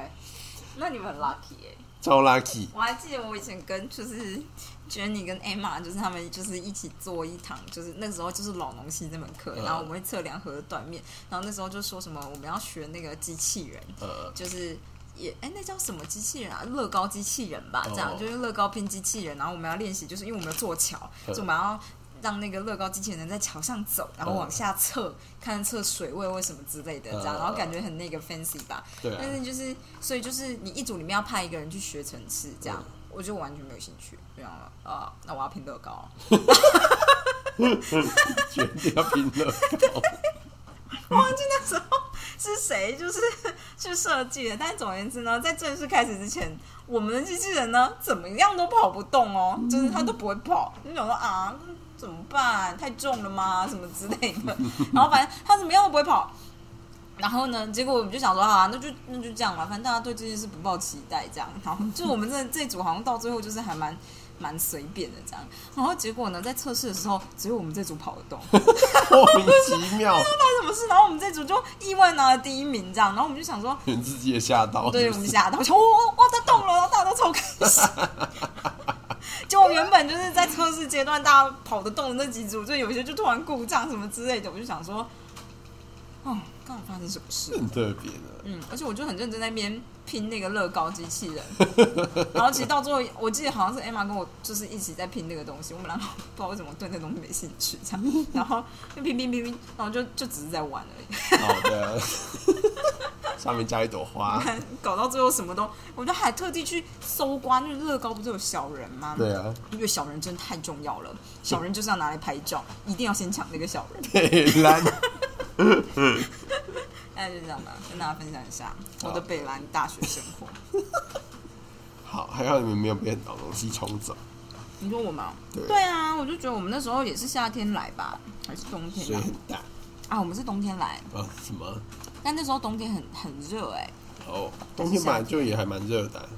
那你们很 lucky 哎、
超 lucky。
我还记得我以前跟就是 Jenny 跟 Emma，就是他们就是一起做一堂，就是那时候就是老农系这门课，
嗯
然后我们会测量核断面，然后那时候就说什么我们要学那个机器人，
呃，
就是也哎、那叫什么机器人啊？乐高机器人吧，
哦
这样就是乐高拼机器人，然后我们要练习，就是因为我们要做桥，
嗯
所以我们要。让那个乐高机器人在桥上走，然后往下测，看测水位或什么之类的，这样，
嗯
然后感觉很那个 fancy 吧。
对啊
但，是就是，所以就是你一组里面要派一个人去学层次，这样，
嗯
我就完全没有兴趣。这样了啊，那我要拼乐高。[LAUGHS]
决定要拼乐高。[LAUGHS]
我 [LAUGHS] 忘记那时候是谁，就是 [LAUGHS] 去设计的。但总而言之呢，在正式开始之前，我们的机器人呢，怎么样都跑不动哦，就是它都不会跑。就想说啊，怎么办？太重了吗？[LAUGHS] 什么之类的。然后反正它怎么样都不会跑。然后呢，结果我们就想说啊，那就那就这样吧，反正大家对这件事不抱期待，这样。然后就我们这这组好像到最后就是还蛮蛮随便的这样。然后结果呢，在测试的时候，只有我们这组跑得动。[LAUGHS]
莫名其妙，
发生什么事？然后我们这组就意外拿了第一名，这样，然后我们就想说，
你自己也吓到，
对我们吓到，我说哇哇，他动了，然后大家都超开心。就我原本就是在测试阶段，大家跑得动的那几组，就有一些就突然故障什么之类的，我就想说，哦，刚好发生什么事？
很特别的。
嗯，而且我就很认真在那边拼那个乐高机器人，[LAUGHS] 然后其实到最后，我记得好像是 Emma 跟我就是一起在拼那个东西，我们两个不知道为什么对那东西没兴趣，这样，[LAUGHS] 然后就拼拼拼拼，然后就就只是在玩而已。
好的，上面加一朵花。
搞到最后什么都，我就还特地去搜刮，那个乐高不是有小人吗？
对啊，
因为小人真的太重要了，小人就是要拿来拍照，一定要先抢那个小人。
北兰，[LAUGHS]
大概就这样吧，跟大家分享一下我的北兰大学生活。[LAUGHS]
好，还好你们没有被很多东西冲走，
你说我吗？
对
对啊，我就觉得我们那时候也是夏天来吧，还是冬天
很大
啊？我们是冬天来，
啊？什么？
但那时候冬天很很热哎、
哦，冬天本来就也还蛮热的啊、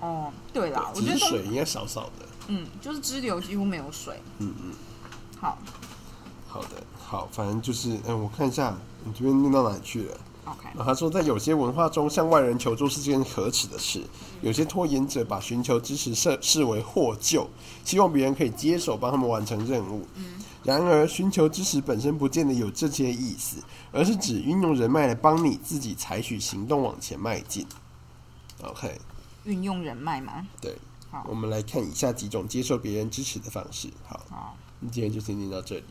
哦，对啦，我
只
觉得冬
水应该少少的。
嗯，就是支流几乎没有水。
嗯嗯，
好
好，反正就是，嗯，我看一下你这边念到哪里去了。
，OK，
然后他说，在有些文化中，向外人求助是件可耻的事。有些拖延者把寻求支持视视为获救，希望别人可以接手帮他们完成任务。然而，寻求支持本身不见得有这些意思，而是指运用人脉来帮你自己采取行动往前迈进。OK，
运用人脉吗。
对
好，
我们来看以下几种接受别人支持的方式。好，
好
那今天就先念到这里。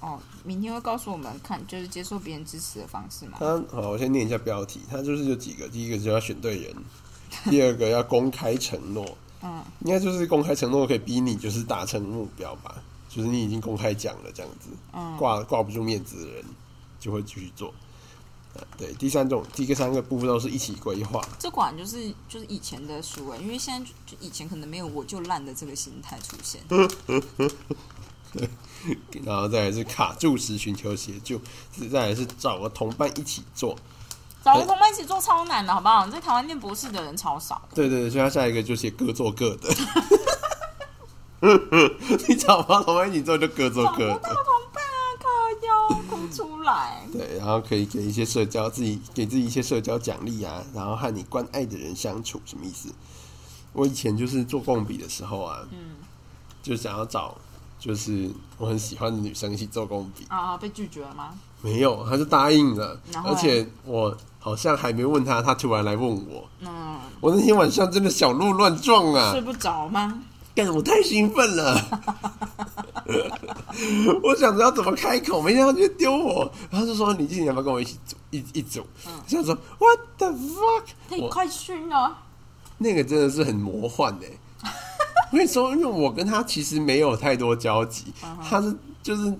哦，明天会告诉我们看，就是接受别人支持的方式嘛。
他好，我先念一下标题。他就是有几个，第一个就要选对人，[LAUGHS] 第二个要公开承诺，
嗯，
应该就是公开承诺可以逼你就是达成目标吧，就是你已经公开讲了这样子，
嗯
挂挂不住面子的人就会继续做。呃对，第三种，第一个三个部分都是一起规划，
这果然就是就是以前的书哎，因为现在就就以前可能没有我就烂的这个心态出现。[LAUGHS]
然后再来是卡住时寻求协助，再来是找个同伴一起做。
找个同伴一起做超难的，好不好？在台湾念博士的人超少。
对对对，所以他下一个就写各做各的。[LAUGHS] 你找不到同伴一起做就各做各
找不到
的。
同伴啊，靠腰哭出来。
对，然后可以给一些社交，自己给自己一些社交奖励啊，然后和你关爱的人相处，什么意思？我以前就是做共笔的时候啊，
嗯
就想要找就是我很喜欢的女生一起做工笔，
啊，被拒绝了吗？
没有，他就答应了。而且我好像还没问他，他突然来问我，
嗯，
我那天晚上真的小鹿乱撞啊。
睡，不着吗？
干我太兴奋了，[LAUGHS] 我想着要怎么开口，没想到就丢我，然后就说你今天要不要跟我一起组一一组？我想说 What the fuck？我
太快去啊。
那个真的是很魔幻的、我跟你说，因为我跟他其实没有太多交集，他是就是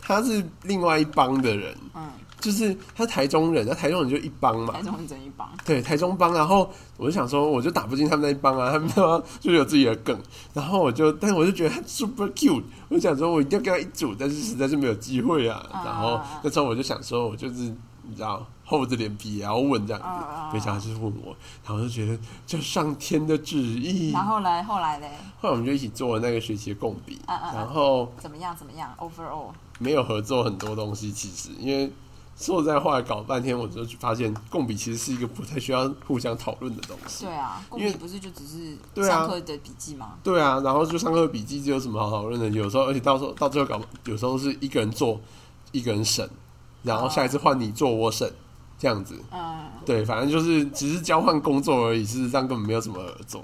他是另外一帮的人，
嗯，
就是他台中人，那台中人就一帮嘛
台，中人整一帮。
对，台中帮，然后我就想说，我就打不进他们那一帮啊，他们要就有自己的梗，然后我就，但是我就觉得他 super cute，我就想说我一定要跟他一组，但是实在是没有机会啊。
啊
然后那时候我就想说，我就是你知道厚着脸皮也要问这样子，
啊
没想到就是问我，然后我就觉得这上天的旨意。
然后来，后来嘞，
后来我们就一起做了那个学期的共笔，
啊啊啊
然后
怎么样？怎么样？Overall，
没有合作很多东西，其实因为说实在话，搞半天我就发现共笔其实是一个不太需要互相讨论的东西。
对啊，公
因为
笔不是就只是上课的笔记吗？
对啊，然后就上课笔记，就有什么好讨论的？有时候，而且到时候到最后搞，有时候是一个人做，一个人审，然后下一次换你做，我审，这样子。
嗯，
对，反正就是只是交换工作而已，事实上根本没有什么合作。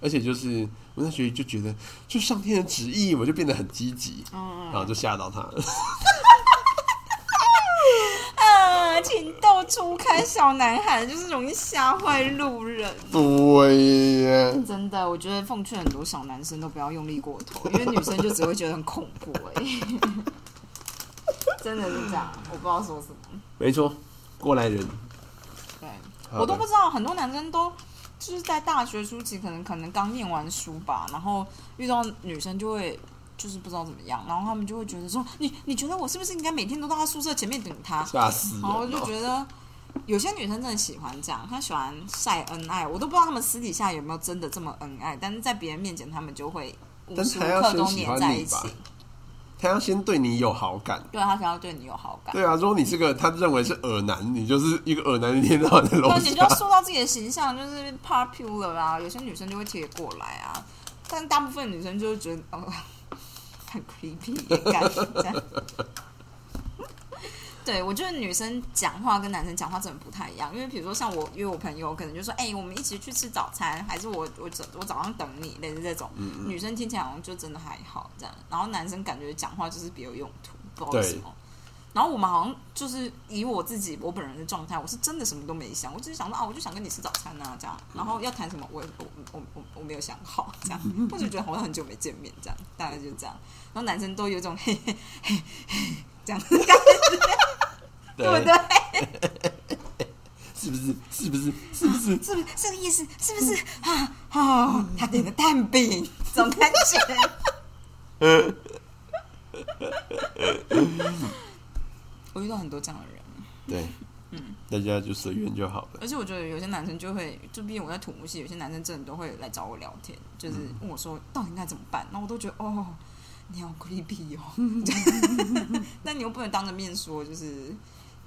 而且就是我那学期就觉得，就上天的旨意，我就变得很积极，
嗯
然后就吓到他了。
啊，情窦初开小男孩就是容易吓坏路人。
对呀，
真的，我觉得奉劝很多小男生都不要用力过头，因为女生就只会觉得很恐怖哎、[LAUGHS] 真的是这样，我不知道说什么。
没错，过来人。
对，我都不知道，很多男生都就是在大学初期，可能可能刚念完书吧，然后遇到女生就会就是不知道怎么样，然后他们就会觉得说，你你觉得我是不是应该每天都到他宿舍前面等他？
吓死
然后我就！觉得有些女生真的喜欢这样，她喜欢晒恩爱，我都不知道他们私底下有没有真的这么恩爱，但是在别人面前，他们就会无时无刻都黏在一起。
他要先对你有好感。
对他想要对你有好感，
对啊，如果你是个他认为是耳男，你就是一个耳男，一天到晚在楼
对，你就。塑造自己的形象，就是 popular 啊。有些女生就会贴过来啊，但大部分女生就会觉得哦，很 creepy，感觉这样。对，我觉得女生讲话跟男生讲话真的不太一样，因为比如说像我约我朋友，可能就说，哎、我们一起去吃早餐，还是我我早我早上等你，类似这种。
嗯
女生听起来好像就真的还好这样，然后男生感觉讲话就是别有用途，不知道为
对
什么。然后我们好像就是以我自己我本人的状态，我是真的什么都没想，我只是想说啊，我就想跟你吃早餐啊，这样。然后要谈什么，我也我我我我没有想好，这样。[LAUGHS] 我就觉得好像很久没见面，这样，大概就这样。然后男生都有一种嘿嘿嘿嘿这样 [LAUGHS] 对不对？
是 [LAUGHS] 是不是？是不是？是不是？
是不是这个意思？是不是？啊哦，他点的蛋饼，[LAUGHS] 这种感觉。[LAUGHS] 我遇到很多这样的人，
对，嗯，大家就随缘就好了。
而且我觉得有些男生就会，就毕竟我在土木系，有些男生真的都会来找我聊天，就是问我说到底应该怎么办。然后我都觉得哦，你好 creepy 哦，但你又不能当着面说，就是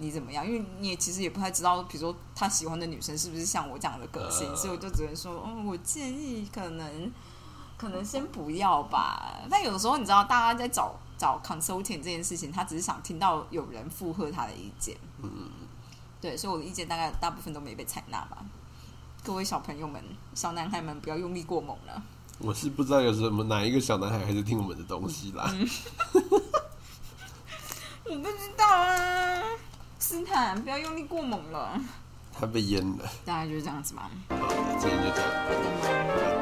你怎么样，因为你也其实也不太知道，比如说他喜欢的女生是不是像我这样的个性，所以我就只能说，嗯，我建议可能可能先不要吧。但有的时候你知道，大家在找。找 consulting 这件事情，他只是想听到有人附和他的意见。嗯，对，所以我的意见大概大部分都没被采纳吧。各位小朋友们、小男孩们，不要用力过猛了。
我是不知道有什么哪一个小男孩还是听我们的东西啦。[LAUGHS]
我不知道啊，斯坦，不要用力过猛了。
他被淹了。
大概就是这样子吧。
好，今天就这样。